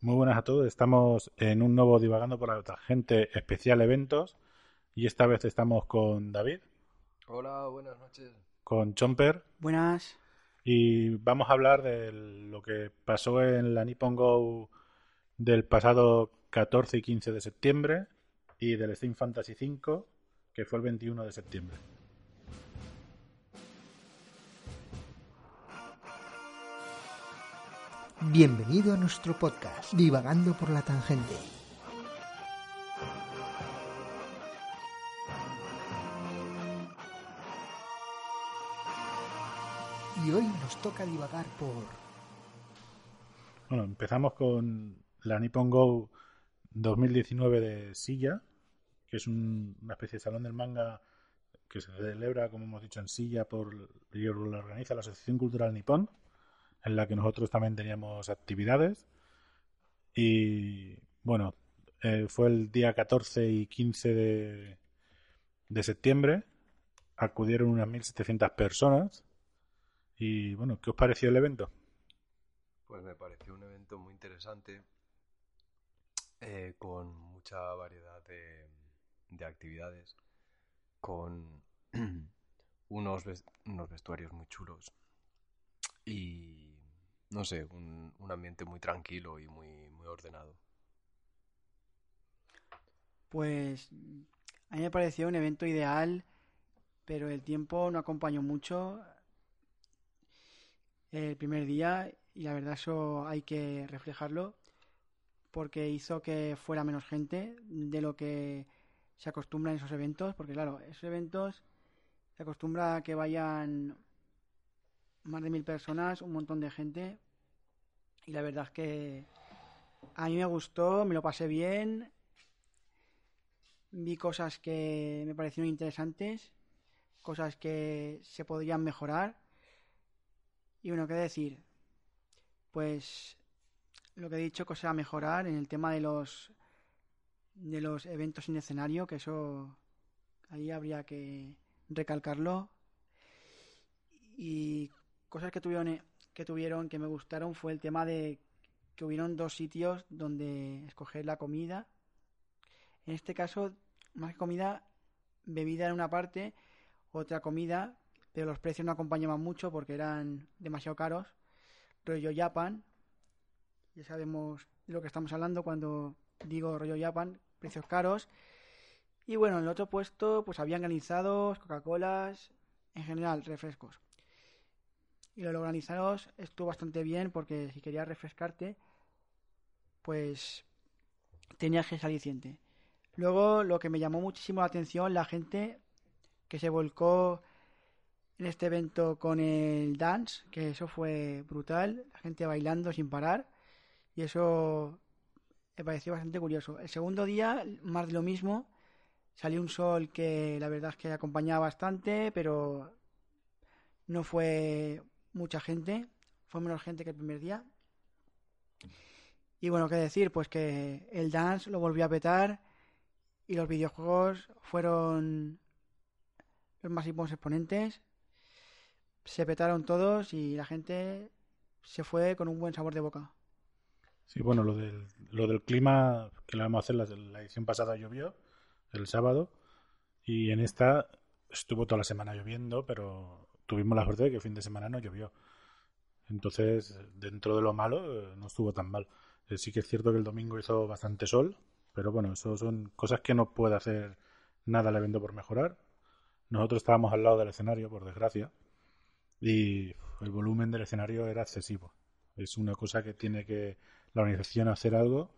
Muy buenas a todos. Estamos en un nuevo Divagando por la Tangente especial eventos. Y esta vez estamos con David. Hola, buenas noches. Con Chomper. Buenas. Y vamos a hablar de lo que pasó en la Nippon Go del pasado 14 y 15 de septiembre y del Steam Fantasy V, que fue el 21 de septiembre. Bienvenido a nuestro podcast, Divagando por la Tangente. Y hoy nos toca divagar por... Bueno, empezamos con la Nippon Go 2019 de Silla, que es una especie de salón del manga que se celebra, como hemos dicho, en Silla por lo organiza la Asociación Cultural Nippon en la que nosotros también teníamos actividades. Y bueno, eh, fue el día 14 y 15 de, de septiembre. Acudieron unas 1.700 personas. Y bueno, ¿qué os pareció el evento? Pues me pareció un evento muy interesante, eh, con mucha variedad de, de actividades, con unos, unos vestuarios muy chulos y no sé, un, ambiente muy tranquilo y muy, muy ordenado. Pues a mí me pareció un evento ideal, pero el tiempo no acompañó mucho el primer día y la verdad eso hay que reflejarlo porque hizo que fuera menos gente de lo que se acostumbra en esos eventos, porque claro, esos eventos se acostumbra a que vayan más de mil personas, un montón de gente. Y la verdad es que a mí me gustó, me lo pasé bien. Vi cosas que me parecieron interesantes, cosas que se podrían mejorar. Y bueno, ¿qué decir? Pues lo que he dicho, cosas a mejorar en el tema de los de los eventos sin escenario, que eso ahí habría que recalcarlo. Y cosas que tuvieron, que tuvieron que me gustaron fue el tema de que hubieron dos sitios donde escoger la comida. En este caso, más que comida, bebida en una parte, otra comida, pero los precios no acompañaban mucho porque eran demasiado caros. Rollo Japan, ya sabemos de lo que estamos hablando cuando digo rollo Japan, precios caros. Y bueno, en el otro puesto pues habían granizados, Coca-Colas, en general refrescos y lo organizaros estuvo bastante bien porque si querías refrescarte, pues tenías que aliciente. Luego, lo que me llamó muchísimo la atención, la gente que se volcó en este evento con el dance, que eso fue brutal, la gente bailando sin parar, y eso me pareció bastante curioso. El segundo día, más de lo mismo, salió un sol que la verdad es que acompañaba bastante, pero no fue mucha gente, fue menos gente que el primer día. Y bueno, qué decir, pues que el dance lo volvió a petar y los videojuegos fueron los máximos exponentes. Se petaron todos y la gente se fue con un buen sabor de boca. Sí, bueno, lo del, lo del clima que le vamos a hacer, la, la edición pasada llovió el sábado y en esta estuvo toda la semana lloviendo, pero tuvimos la suerte de que el fin de semana no llovió. Entonces, dentro de lo malo, eh, no estuvo tan mal. Eh, sí que es cierto que el domingo hizo bastante sol, pero bueno, eso son cosas que no puede hacer nada el evento por mejorar. Nosotros estábamos al lado del escenario, por desgracia, y el volumen del escenario era excesivo. Es una cosa que tiene que la organización hacer algo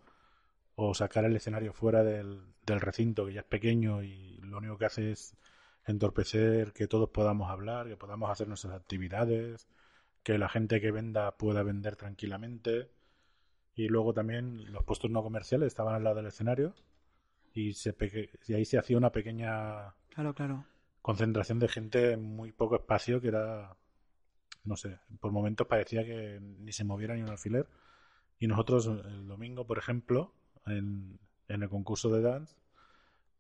o sacar el escenario fuera del, del recinto, que ya es pequeño y lo único que hace es entorpecer que todos podamos hablar, que podamos hacer nuestras actividades, que la gente que venda pueda vender tranquilamente. Y luego también los puestos no comerciales estaban al lado del escenario y, se y ahí se hacía una pequeña claro, claro. concentración de gente en muy poco espacio que era, no sé, por momentos parecía que ni se moviera ni un alfiler. Y nosotros el domingo, por ejemplo, en, en el concurso de dance,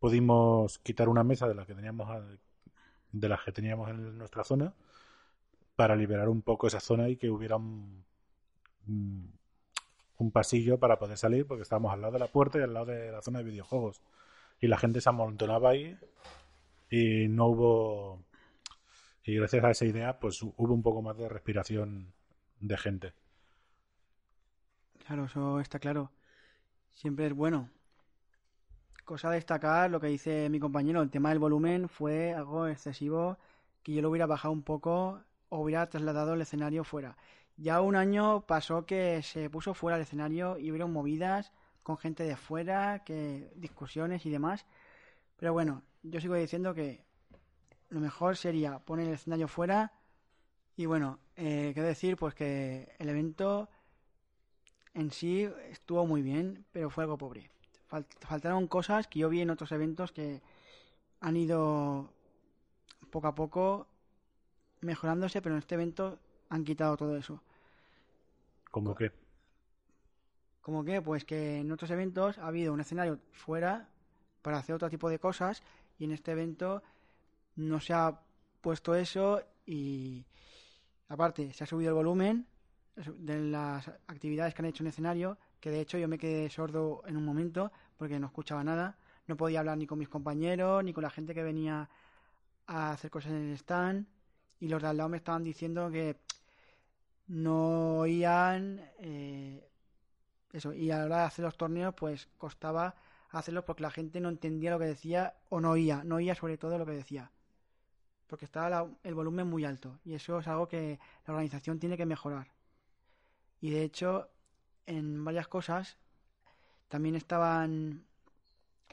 pudimos quitar una mesa de las que teníamos de las que teníamos en nuestra zona para liberar un poco esa zona y que hubiera un, un pasillo para poder salir porque estábamos al lado de la puerta y al lado de la zona de videojuegos. Y la gente se amontonaba ahí y no hubo... Y gracias a esa idea, pues hubo un poco más de respiración de gente. Claro, eso está claro. Siempre es bueno. Cosa a destacar, lo que dice mi compañero, el tema del volumen fue algo excesivo, que yo lo hubiera bajado un poco o hubiera trasladado el escenario fuera. Ya un año pasó que se puso fuera el escenario y hubieron movidas con gente de fuera, que discusiones y demás. Pero bueno, yo sigo diciendo que lo mejor sería poner el escenario fuera y bueno, eh, qué decir, pues que el evento en sí estuvo muy bien, pero fue algo pobre. Faltaron cosas que yo vi en otros eventos que han ido poco a poco mejorándose, pero en este evento han quitado todo eso. ¿Cómo qué? ¿Cómo qué? Pues que en otros eventos ha habido un escenario fuera para hacer otro tipo de cosas y en este evento no se ha puesto eso y aparte se ha subido el volumen de las actividades que han hecho en escenario, que de hecho yo me quedé sordo en un momento porque no escuchaba nada, no podía hablar ni con mis compañeros, ni con la gente que venía a hacer cosas en el stand, y los de al lado me estaban diciendo que no oían eh, eso, y a la hora de hacer los torneos pues costaba hacerlos porque la gente no entendía lo que decía o no oía, no oía sobre todo lo que decía porque estaba el volumen muy alto y eso es algo que la organización tiene que mejorar. Y de hecho, en varias cosas también estaban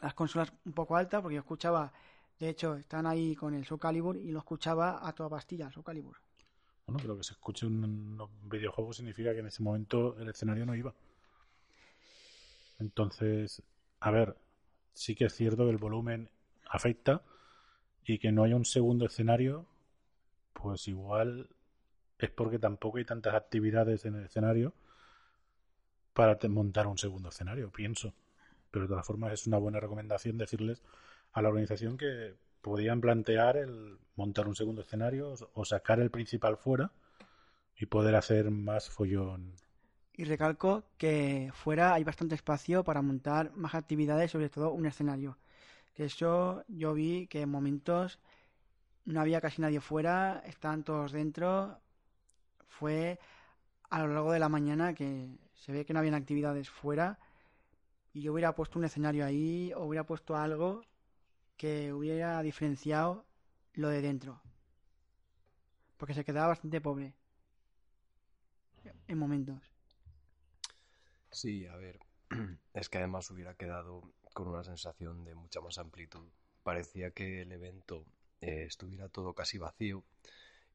las consolas un poco altas, porque yo escuchaba, de hecho, están ahí con el Soul y lo escuchaba a toda pastilla, el Soul Calibur. Bueno, pero que se escuche un, videojuego significa que en ese momento el escenario no iba. Entonces, a ver, sí que es cierto que el volumen afecta y que no haya un segundo escenario, pues igual es porque tampoco hay tantas actividades en el escenario para montar un segundo escenario, pienso. Pero de todas formas es una buena recomendación decirles a la organización que podían plantear el montar un segundo escenario o sacar el principal fuera y poder hacer más follón. Y recalco que fuera hay bastante espacio para montar más actividades, sobre todo un escenario. Que eso yo vi que en momentos no había casi nadie fuera, estaban todos dentro, fue a lo largo de la mañana que se ve que no habían actividades fuera y yo hubiera puesto un escenario ahí o hubiera puesto algo que hubiera diferenciado lo de dentro. Porque se quedaba bastante pobre en momentos. Sí, a ver, es que además hubiera quedado con una sensación de mucha más amplitud. Parecía que el evento eh, estuviera todo casi vacío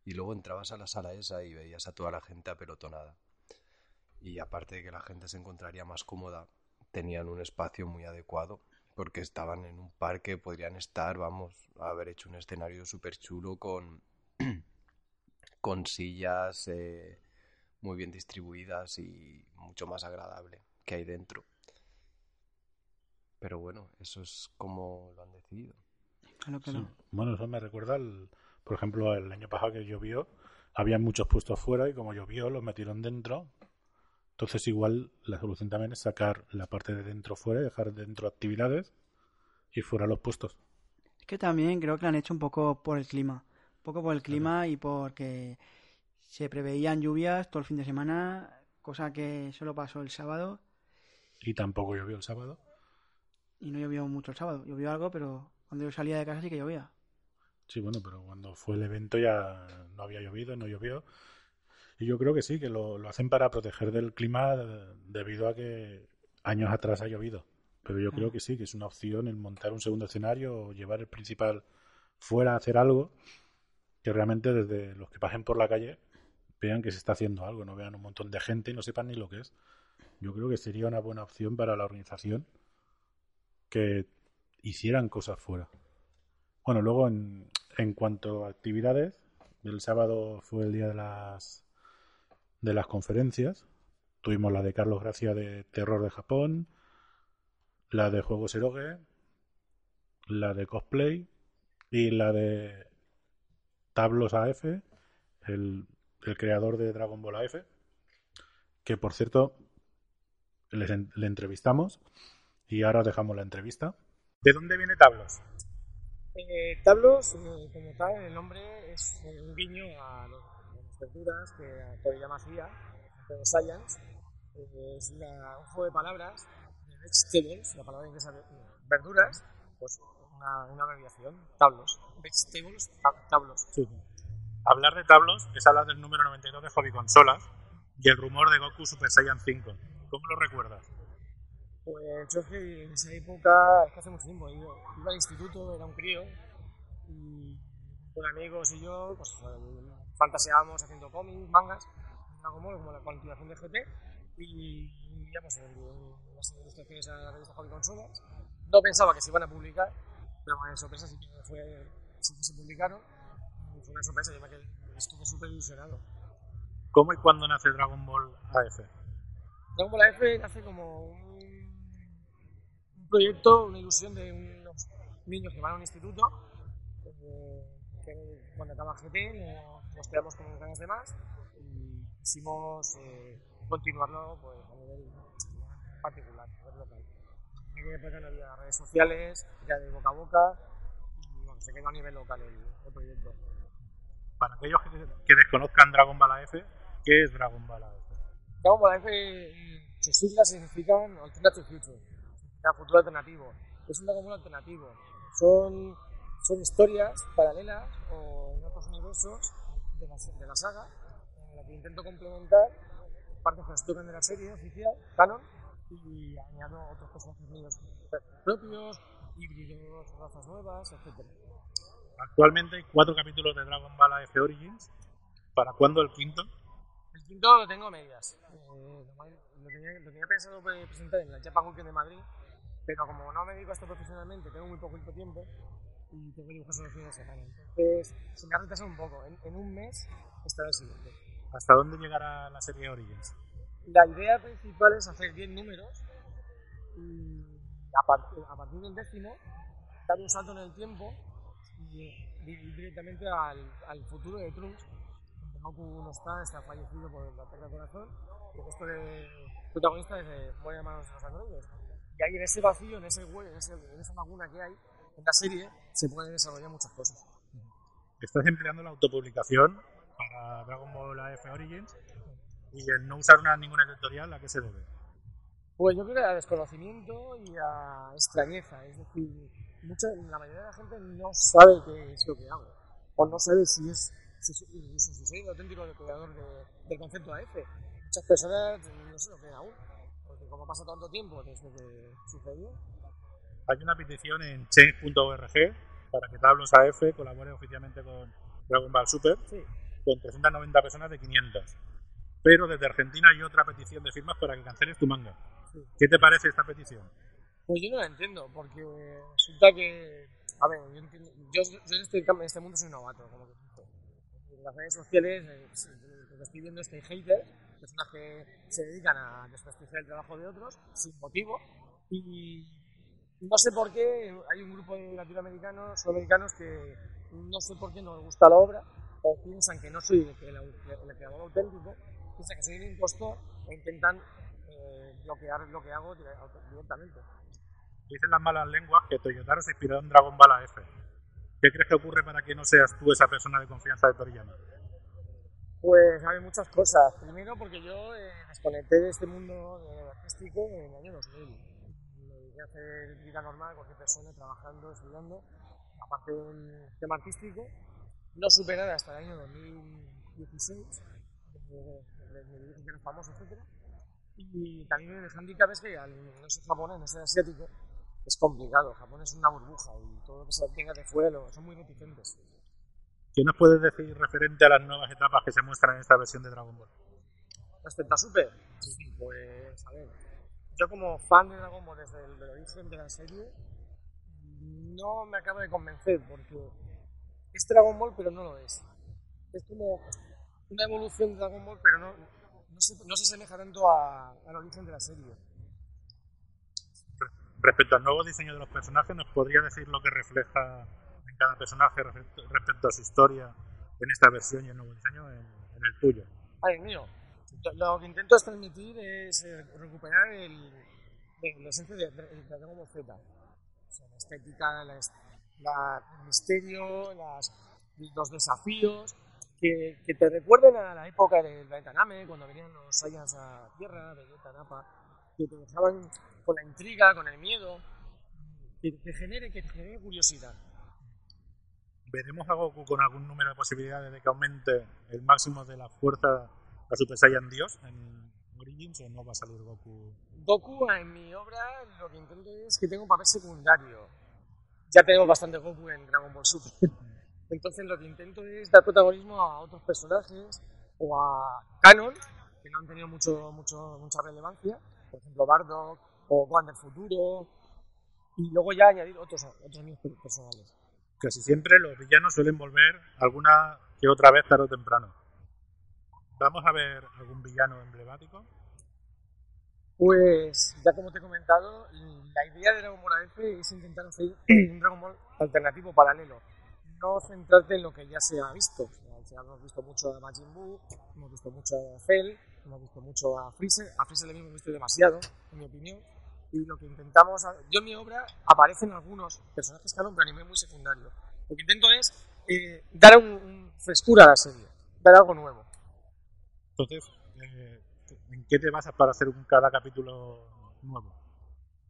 y luego entrabas a la sala esa y veías a toda la gente apelotonada. Y aparte de que la gente se encontraría más cómoda, tenían un espacio muy adecuado porque estaban en un parque, podrían estar, vamos, a haber hecho un escenario súper chulo con, con sillas eh, muy bien distribuidas y mucho más agradable que hay dentro. Pero bueno, eso es como lo han decidido. Bueno, eso me recuerda al, por ejemplo, el año pasado que llovió, había muchos puestos fuera y como llovió los metieron dentro. Entonces igual la solución también es sacar la parte de dentro fuera y dejar dentro actividades y fuera los puestos. Es que también creo que lo han hecho un poco por el clima. Un poco por el clima y porque se preveían lluvias todo el fin de semana, cosa que solo pasó el sábado. Y tampoco llovió el sábado. Y no llovió mucho el sábado. Llovió algo, pero cuando yo salía de casa sí que llovía. Sí, bueno, pero cuando fue el evento ya no había llovido, no llovió. Y yo creo que sí, que lo, hacen para proteger del clima debido a que años atrás ha llovido. Pero yo creo que sí, que es una opción el montar un segundo escenario o llevar el principal fuera a hacer algo que realmente desde los que pasen por la calle vean que se está haciendo algo, no vean un montón de gente y no sepan ni lo que es. Yo creo que sería una buena opción para la organización que hicieran cosas fuera. Bueno, luego en, en cuanto a actividades, el sábado fue el día de las de las conferencias. Tuvimos la de Carlos Gracia de Terror de Japón, la de Juegos Eroge, la de Cosplay y la de Tablos AF, el, el creador de Dragon Ball AF, que por cierto en- le entrevistamos y ahora os dejamos la entrevista. ¿De dónde viene Tablos? Eh, Tablos, eh, como tal, el nombre es eh, un guiño a, los- a las verduras que Toriyama hacía, de Science. Eh, es un juego de palabras, de vegetables, la palabra inglesa de verduras, pues una, una abreviación, Tablos. Vegetables, ta- Tablos. Hablar de Tablos es hablar del número 92 de Hobby Consolas y el rumor de Goku Super Saiyan 5. ¿Cómo lo recuerdas? Pues yo es que en esa época, es que hace mucho tiempo, iba, iba al instituto, era un crío, y con amigos y yo, pues eh, fantaseábamos haciendo cómics, mangas, Dragon Ball, como la continuación de GT, y enviamos en las ilustraciones a la revista Hobby Consolas. No pensaba que se iban a publicar, pero bueno, sorpresa sí que, fue, sí que se publicaron, fue una sorpresa, yo me quedé, estuve súper ilusionado. ¿Cómo y cuándo nace Dragon Ball AF? Dragon Ball AF nace como un, un proyecto, una ilusión de unos niños que van a un instituto, eh, que cuando acaba GT no- nos quedamos con ganas de más y quisimos eh, continuarlo pues, a nivel particular, a nivel local. En aquella época no había redes sociales, era de boca a boca y bueno, se quedó a nivel local el, el proyecto. Para aquellos que, que desconozcan Dragon Ball AF, ¿qué es Dragon Ball AF? Dragon Ball AF, eh, sus siglas significan Alternative Future, futuro alternativo. Es un Dragon Ball alternativo. Son, son historias paralelas o en otros universos de la, de la saga, en la que intento complementar partes que nos tocan de la serie oficial, canon, y añado otros personajes míos propios, híbridos, razas nuevas, etc. Actualmente hay cuatro capítulos de Dragon Ball AF Origins. ¿Para cuándo el quinto? El quinto lo tengo a medias. Eh, lo, tenía, lo tenía pensado pre- presentar en la Japan Weekend de Madrid, pero como no me dedico a esto profesionalmente, tengo muy poquito tiempo y tengo que dibujar solo los fines de semana. Entonces, se me ha retrasado un poco. En, en un mes estará el siguiente. ¿Hasta dónde llegará la serie Origins? La idea principal es hacer 10 números y a, par- a partir del décimo dar un salto en el tiempo y ir directamente al, al futuro de Trunks. Goku no está, está fallecido por el ataque al corazón y el resto de protagonistas se mueren a manos de los androides. Y ahí en ese vacío, en ese hueco, en, ese- en esa laguna que hay en la serie, se pueden desarrollar muchas cosas. Estás empleando la autopublicación para Dragon Ball AF Origins y el no usar una, ninguna editorial, ¿a qué se debe? Pues yo creo que a desconocimiento y a extrañeza, es decir, mucha, la mayoría de la gente no sabe qué es lo que hago, o no sabe si es si, soy- incluso si soy el auténtico creador de- del concepto AF. Muchas personas no se lo creen aún, porque como pasa tanto tiempo desde que sucedió, Hay una petición en change.org para que Tablos AF colabore oficialmente con Dragon Ball Super sí, con 390 personas de 500. Pero desde Argentina hay otra petición de firmas para que canceles tu manga. Sí. ¿Qué te parece esta petición? Pues yo no la entiendo, porque resulta que, a ver, yo, entiendo- yo, yo en, este, en este mundo soy novato, como que. En las redes sociales, eh, lo que estoy viendo es que hay haters, personas que se dedican a desprestigiar el trabajo de otros sin motivo, y no sé por qué hay un grupo de latinoamericanos, sudamericanos, que no sé por qué no les gusta la obra, o piensan que no soy el, el, el creador auténtico, piensan que soy un impostor, e intentan eh, bloquear lo que hago dire- directamente. Dicen las malas lenguas que Toyotaro se inspiró en Dragon Ball AF. ¿Qué crees que ocurre para que no seas tú esa persona de confianza de Toriyama? Pues hay muchas cosas. Primero porque yo eh, desconecté de este mundo eh, artístico en el año 2000. A hacer vida normal, cualquier persona, trabajando, estudiando. Aparte del tema artístico, no supe nada hasta el año 2016. eh, Me me dije que famoso, etc. Y también el handicap es que al no ser japonés, no ser asiático, es complicado. Japón es una burbuja y todo lo que se tenga de fuera son muy reticentes. ¿Qué nos puedes decir referente a las nuevas etapas que se muestran en esta versión de Dragon Ball? Respecto a Super, pues a ver, yo como fan de Dragon Ball desde el origen de la serie, no me acaba de convencer porque es Dragon Ball pero no lo es. Es como una evolución de Dragon Ball pero no, no, se, no se asemeja tanto a- al origen de la serie. Respecto al nuevo diseño de los personajes, ¿nos podría decir lo que refleja en cada personaje respecto, respecto a su historia en esta versión y el nuevo diseño en, en el tuyo? Ay, mío, lo, que intento es transmitir es eh, recuperar el, el- la esencia de, Dragon Ball Z. O sea, la estética, la, la- el misterio, las, los desafíos, que, que te recuerden a la época del planeta Name, cuando venían los Saiyans a Tierra, Vegeta, Nappa, que te dejaban con la intriga, con el miedo, que, que genere, que genere curiosidad. ¿Veremos a Goku con algún número de posibilidades de que aumente el máximo de la fuerza a Super Saiyan Dios en Origins o no va a salir Goku? Goku en mi obra lo que intento es que tenga un papel secundario. Ya tenemos bastante Goku en Dragon Ball Super. Entonces lo que intento es dar protagonismo a otros personajes o a Canon, que no han tenido mucho, mucho, mucha relevancia, por ejemplo Bardock o Juan del Futuro, y luego ya añadir otros, otros míos personales. Casi siempre los villanos suelen volver alguna que otra vez tarde o temprano. ¿Vamos a ver algún villano emblemático? Pues, ya como te he comentado, la idea de Dragon Ball AF es intentar hacer un Dragon Ball alternativo paralelo. No centrarte en lo que ya se ha visto. O sea, hemos visto mucho a Majin Buu, hemos visto mucho a Cell, hemos visto mucho a Freezer. A Freezer le hemos visto demasiado, en mi opinión. Y lo que intentamos, yo en mi obra aparecen algunos personajes canon, pero a nivel muy secundario. Lo que intento es eh, dar un, un frescura a la serie, dar algo nuevo. Entonces, eh, ¿en qué te basas para hacer un, cada capítulo nuevo?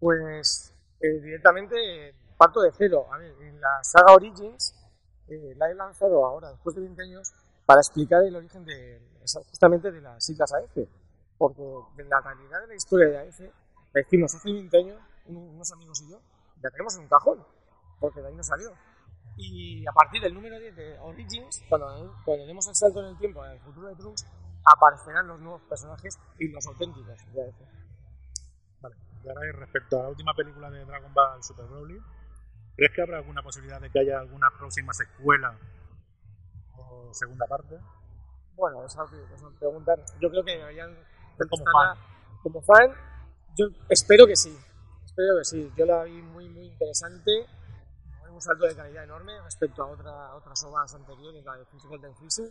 Pues eh, directamente parto de cero. A ver, en la saga Origins eh, la he lanzado ahora, después de 20 años, para explicar el origen de justamente de las siglas AF. Porque de la calidad de la historia de AF, la hicimos hace 20 años, un- unos amigos y yo, la tenemos en un cajón, porque de ahí no salió. Y a partir del número 10 de Origins, cuando, cuando demos el salto en el tiempo al futuro de Trunks, aparecerán los nuevos personajes y los auténticos AF. Vale. Y ahora, respecto a la última película de Dragon Ball Super Broly, ¿crees que habrá alguna posibilidad de que haya alguna próxima secuela o segunda parte? Bueno, esa es una pregunta. Yo creo que deberían Como contestarla como fan. Yo espero que sí. Espero que sí. Yo la vi muy, muy interesante. Un salto de calidad enorme respecto a, otra, a otras obras anteriores, la de Golden Freezer.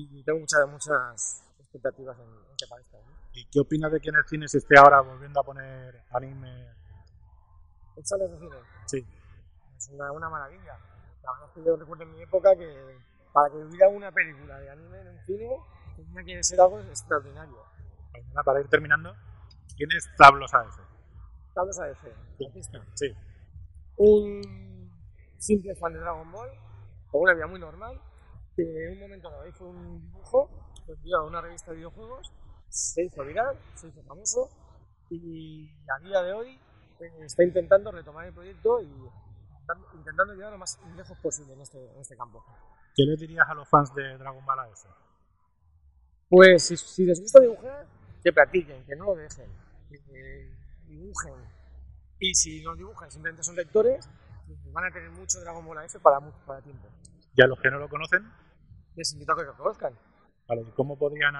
Y tengo muchas, muchas expectativas en, en que aparezca. ¿no? ¿Y qué opinas de que en el cine se esté ahora volviendo a poner anime? ¿En salas de cine? Sí. Es una, una maravilla. La verdad es que yo recuerdo en mi época que para que hubiera una película de anime en un cine tenía que ser algo extraordinario. Para ir terminando, ¿quién es Tablos AF? Carlos AF, artista. Sí. un simple fan de Dragon Ball, con una vida muy normal, que en un momento dado hizo un dibujo, lo envió a una revista de videojuegos, se hizo viral, se hizo famoso, y a día de hoy eh, está intentando retomar el proyecto y intentando- llegar lo más lejos posible en este, en este campo. ¿Qué le dirías a los fans de Dragon Ball AF? Pues si, si les gusta dibujar, que practiquen, que no lo dejen, que dibujen. Y si no dibujan, simplemente son lectores, van a tener mucho Dragon Ball AF para, para tiempo. ¿Y a los que no lo conocen? Les invito a que lo conozcan. Vale, ¿y ¿Cómo podrían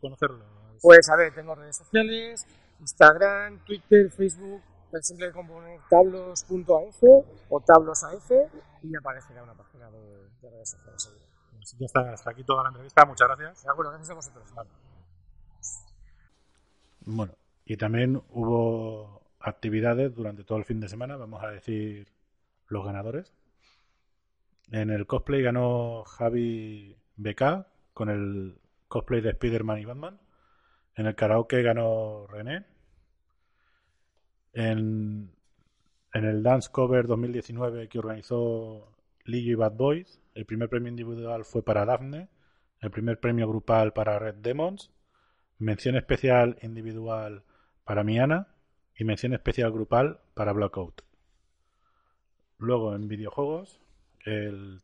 conocerlo? Pues a ver, tengo redes sociales, Instagram, Twitter, Facebook, es simple componer tablos.af o tablosaf y aparecerá una página de, de redes sociales. Pues ya está, hasta aquí toda la entrevista. Muchas gracias. De acuerdo, gracias a vosotros. Bueno, y también hubo actividades durante todo el fin de semana, vamos a decir los ganadores. En el cosplay ganó Javi BK con el cosplay de Spider-Man y Batman. En el karaoke ganó René. En, el Dance Cover 2019 que organizó Lillo y Bad Boys, el primer premio individual fue para Daphne, el primer premio grupal para Red Demons, mención especial individual para Miana y mención especial grupal para Blackout. Luego en videojuegos, el-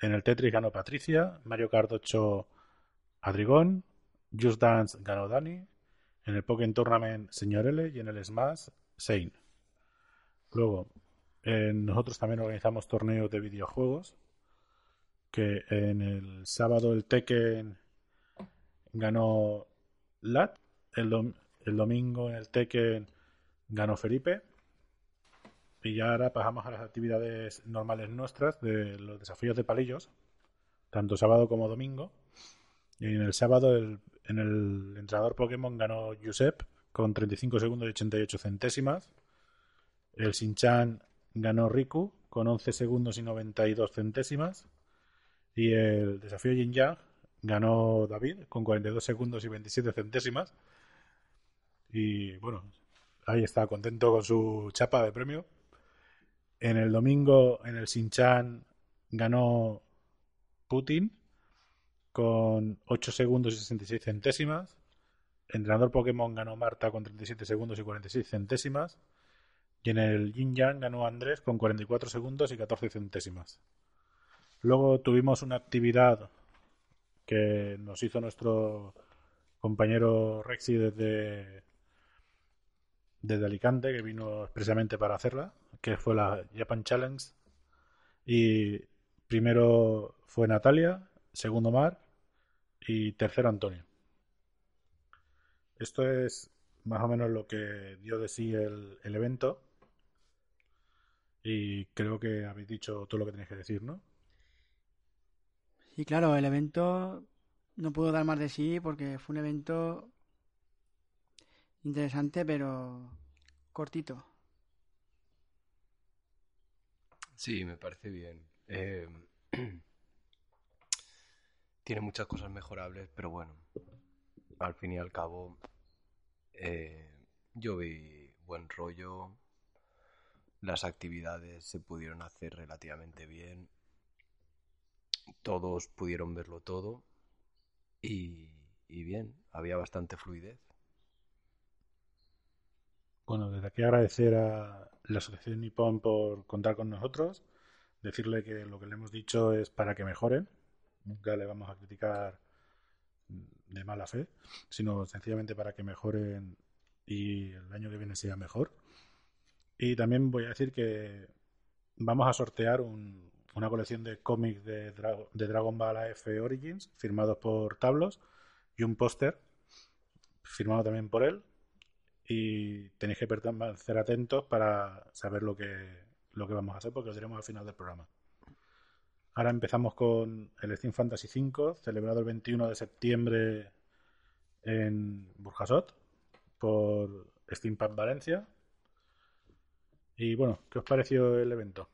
en el Tetris ganó Patricia, Mario Kart 8 Adrigón, Just Dance ganó Dani, en el Pokémon Tournament Señor L y en el Smash Sein. Luego, eh, nosotros también organizamos torneos de videojuegos, que en el sábado el Tekken ganó Lat, el, el domingo en el Tekken ganó Felipe, y ya ahora pasamos a las actividades normales nuestras de los desafíos de palillos, tanto sábado como domingo. Y en el sábado, el, en el entrenador Pokémon ganó Giuseppe con 35 segundos y 88 centésimas. El Sinchan ganó Riku con 11 segundos y 92 centésimas. Y el desafío Yin Yang ganó David con 42 segundos y 27 centésimas. Y bueno, ahí está contento con su chapa de premio. En el domingo, en el Sinchan, ganó Putin con 8 segundos y 66 centésimas. Entrenador Pokémon ganó Marta con 37 segundos y 46 centésimas. Y en el Yin Yang ganó Andrés con 44 segundos y 14 centésimas. Luego tuvimos una actividad que nos hizo nuestro compañero Rexy desde, desde Alicante, que vino expresamente para hacerla, que fue la Japan Challenge. Y primero fue Natalia, segundo Mar y tercero Antonio. Esto es más o menos lo que dio de sí el, el evento. Y creo que habéis dicho todo lo que tenéis que decir, ¿no? Y claro, el evento no pudo dar más de sí porque fue un evento interesante, pero cortito. Sí, me parece bien. Eh, tiene muchas cosas mejorables, pero bueno, al fin y al cabo, eh, yo vi buen rollo. Las actividades se pudieron hacer relativamente bien. Todos pudieron verlo todo. Y, y bien, había bastante fluidez. Bueno, desde aquí agradecer a la Asociación Nippon por contar con nosotros, decirle que lo que le hemos dicho es para que mejoren, nunca le vamos a criticar de mala fe, sino sencillamente para que mejoren y el año que viene sea mejor. Y también voy a decir que vamos a sortear un, una colección de cómics de, de Dragon Ball AF Origins firmados por Tablos y un póster firmado también por él y tenéis que permanecer atentos para saber lo que, lo que vamos a hacer porque os diremos al final del programa. Ahora empezamos con el Steam Fantasy V, celebrado el 21 de septiembre en Burjasot por Steampunk Valencia. Y bueno, ¿qué os pareció el evento?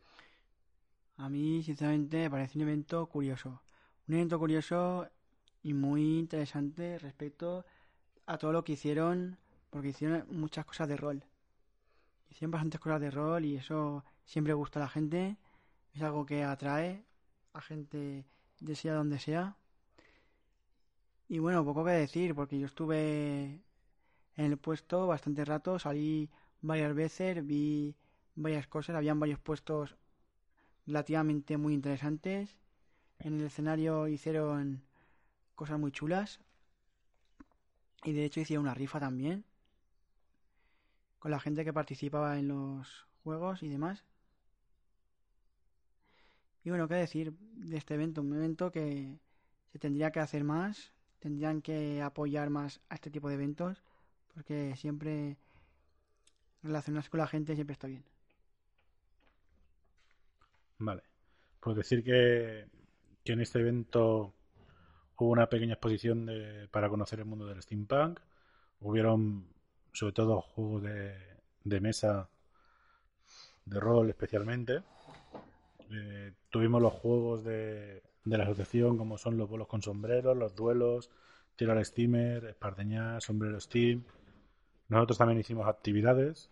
A mí, sinceramente, me parece un evento curioso. Un evento curioso y muy interesante respecto a todo lo que hicieron, porque hicieron muchas cosas de rol. Hicieron bastantes cosas de rol y eso siempre gusta a la gente. Es algo que atrae a gente de sea donde sea. Y bueno, poco que decir, porque yo estuve en el puesto bastante rato, salí varias veces, vi varias cosas, habían varios puestos relativamente muy interesantes. En el escenario hicieron cosas muy chulas. Y de hecho hicieron una rifa también. Con la gente que participaba en los juegos y demás. Y bueno, qué decir de este evento. Un evento que se tendría que hacer más. Tendrían que apoyar más a este tipo de eventos. Porque siempre relacionarse con la gente siempre está bien. Vale. Pues decir que, que en este evento hubo una pequeña exposición de, para conocer el mundo del steampunk. Hubieron sobre todo juegos de, de mesa, de rol especialmente. Eh, tuvimos los juegos de, de la asociación como son los bolos con sombreros, los duelos, tirar steamer, espardeñar, sombrero steam. Nosotros también hicimos actividades.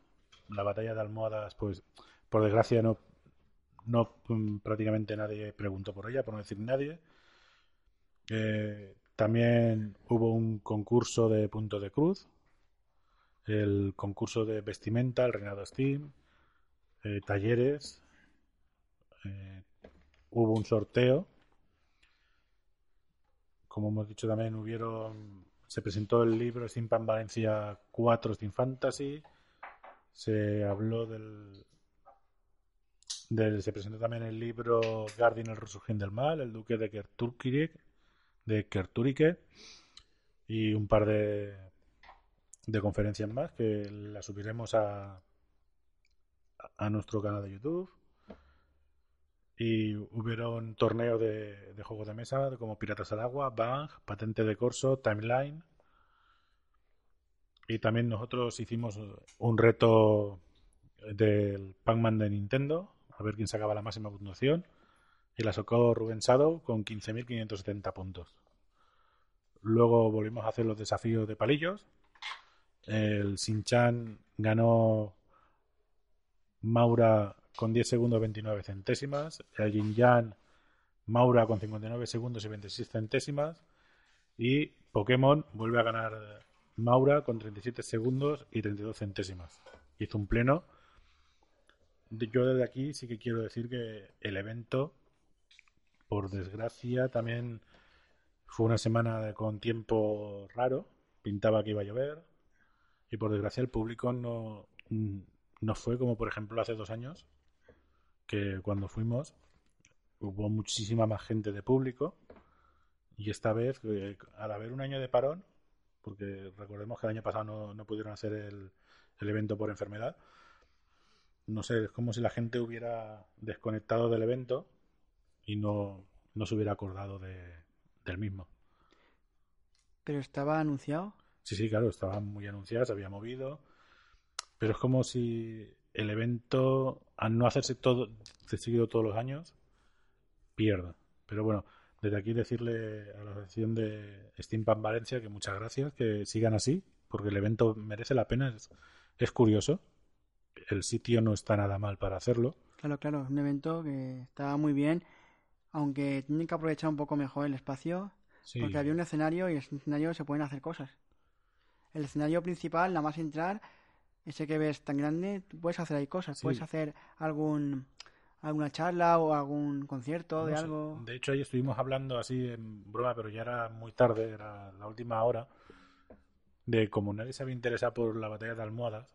La batalla de almohadas, pues por desgracia no no mm, prácticamente nadie preguntó por ella, por no decir nadie. Eh, también hubo un concurso de puntos de cruz, el concurso de vestimenta, el reinado Steam, eh, talleres, eh, hubo un sorteo. Como hemos dicho también, hubieron se presentó el libro Steampunk Valencia 4 Steam Fantasy, se habló del, del- se presentó también el libro Guardian el resurgir del mal, el duque de Kerturkirik, de Kerturike, y un par de, de conferencias más que las subiremos a, a nuestro canal de YouTube. Y hubieron torneos de, de juegos de mesa como Piratas al Agua, Bang, Patente de Corso, Timeline. Y también nosotros hicimos un reto del Pac-Man de Nintendo, a ver quién sacaba la máxima puntuación. Y la sacó Rubén Sado con 15.570 puntos. Luego volvimos a hacer los desafíos de palillos. El Sinchan ganó Maura con 10 segundos 29 centésimas. El Yin Maura con 59 segundos y 26 centésimas. Y Pokémon vuelve a ganar Maura con 37 segundos y 32 centésimas. Hizo un pleno. Yo desde aquí sí que quiero decir que el evento, por desgracia, también fue una semana con tiempo raro. Pintaba que iba a llover. Y por desgracia el público no, no fue como por ejemplo hace dos años, que cuando fuimos hubo muchísima más gente de público. Y esta vez, eh, al haber un año de parón, porque recordemos que el año pasado no, no pudieron hacer el, el, evento por enfermedad. No sé, es como si la gente hubiera desconectado del evento y no, no se hubiera acordado de, del mismo. ¿Pero estaba anunciado? Sí, sí, claro, estaba muy anunciado, se había movido. Pero es como si el evento, al no hacerse todo seguido todos los años, pierda. Pero bueno, desde aquí decirle a la asociación de Steampunk Valencia que muchas gracias, que sigan así, porque el evento merece la pena, es, es curioso. El sitio no está nada mal para hacerlo. Claro, claro, es un evento que está muy bien, aunque tienen que aprovechar un poco mejor el espacio, sí. porque había un escenario y en el escenario se pueden hacer cosas. El escenario principal, nada más entrar, ese que ves tan grande, tú puedes hacer ahí cosas, sí. puedes hacer algún alguna charla o algún concierto no de sé. algo. De hecho, ahí estuvimos hablando así en broma, pero ya era muy tarde, era la última hora, de como nadie se había interesado por la batalla de almohadas,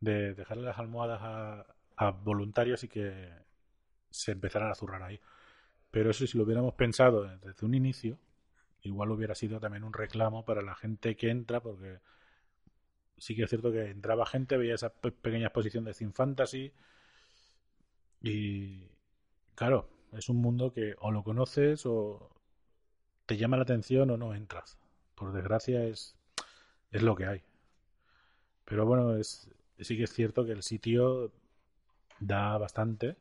de dejarle las almohadas a, a voluntarios y que se empezaran a zurrar ahí. Pero eso si lo hubiéramos pensado desde un inicio, igual hubiera sido también un reclamo para la gente que entra, porque sí que es cierto que entraba gente, veía esa pequeña exposición de Team Fantasy, y claro, es un mundo que o lo conoces o te llama la atención o no entras. Por desgracia es, es lo que hay. Pero bueno, es, sí que es cierto que el sitio da bastante.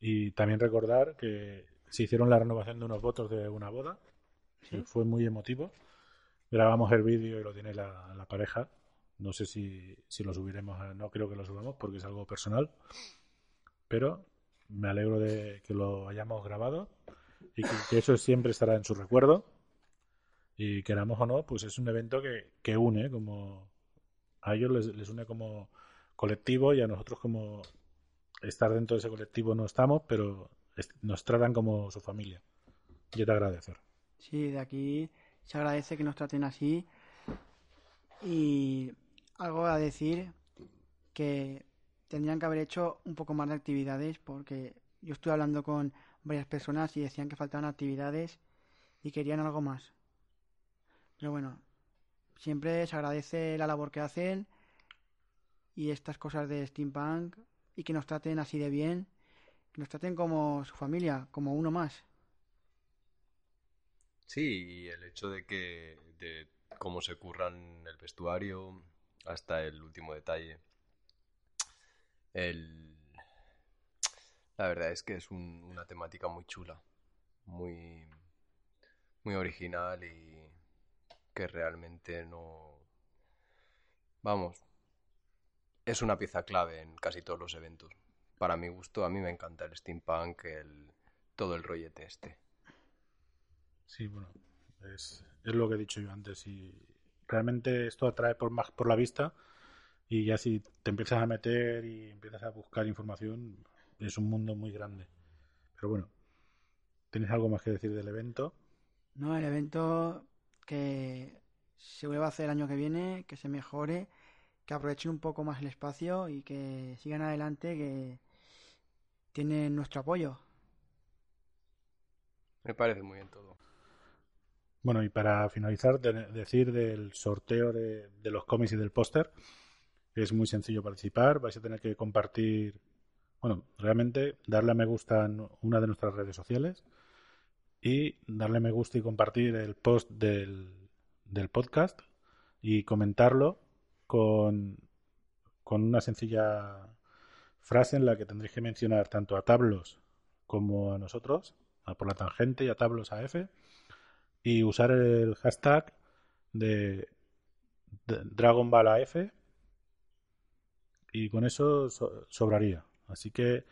Y también recordar que se hicieron la renovación de unos votos de una boda. ¿Sí? fue muy emotivo. Grabamos el vídeo y lo tiene la, la pareja. No sé si, si, lo subiremos, no creo que lo subamos porque es algo personal pero me alegro de que lo hayamos grabado y que, que, eso siempre estará en su recuerdo y queramos o no, pues es un evento que, que une como a ellos les, les, une como colectivo y a nosotros como estar dentro de ese colectivo no estamos, pero nos tratan como su familia. Y te agradecer. Sí, de aquí se agradece que nos traten así y algo a decir que tendrían que haber hecho un poco más de actividades porque yo estuve hablando con varias personas y decían que faltaban actividades y querían algo más. Pero bueno, siempre se agradece la labor que hacen y estas cosas de steampunk y que nos traten así de bien, que nos traten como su familia, como uno más. Sí, y el hecho de que de cómo se curran el vestuario hasta el último detalle el... La verdad es que es un, una temática muy chula, muy, muy original y que realmente no... Vamos, es una pieza clave en casi todos los eventos. Para mi gusto, a mí me encanta el steampunk, el, todo el rollete este. Sí, bueno, es, es lo que he dicho yo antes. Y realmente esto atrae por más por la vista y ya si te empiezas a meter y empiezas a buscar información, es un mundo muy grande. Pero bueno, ¿tienes algo más que decir del evento? No, el evento que se vuelva a hacer el año que viene, que se mejore, que aprovechen un poco más el espacio y que sigan adelante, que tienen nuestro apoyo. Me parece muy bien todo. Bueno, y para finalizar, de decir del sorteo de, de los cómics y del póster. Es muy sencillo participar. Vais a tener que compartir. bueno, realmente darle a me gusta en una de nuestras redes sociales y darle me gusta y compartir el post del, del podcast y comentarlo con, con una sencilla frase en la que tendréis que mencionar tanto a Tablos como a nosotros, a por la tangente y a Tablos AF, y usar el hashtag de, Dragon Ball AF y con eso so- sobraría. Así que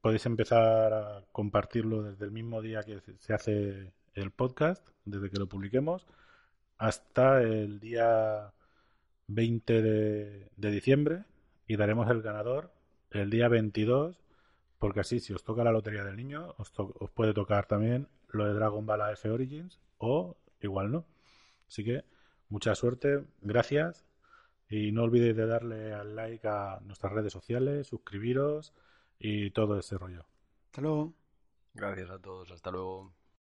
podéis empezar a compartirlo desde el mismo día que se hace el podcast, desde que lo publiquemos, hasta el día 20 de, de diciembre y daremos el ganador el día 22, porque así si os toca la lotería del niño, os, to- os puede tocar también lo de Dragon Ball AF Origins o igual no. Así que mucha suerte, gracias y no olvidéis de darle al like a nuestras redes sociales, suscribiros y todo ese rollo. Hasta luego. Gracias a todos, hasta luego.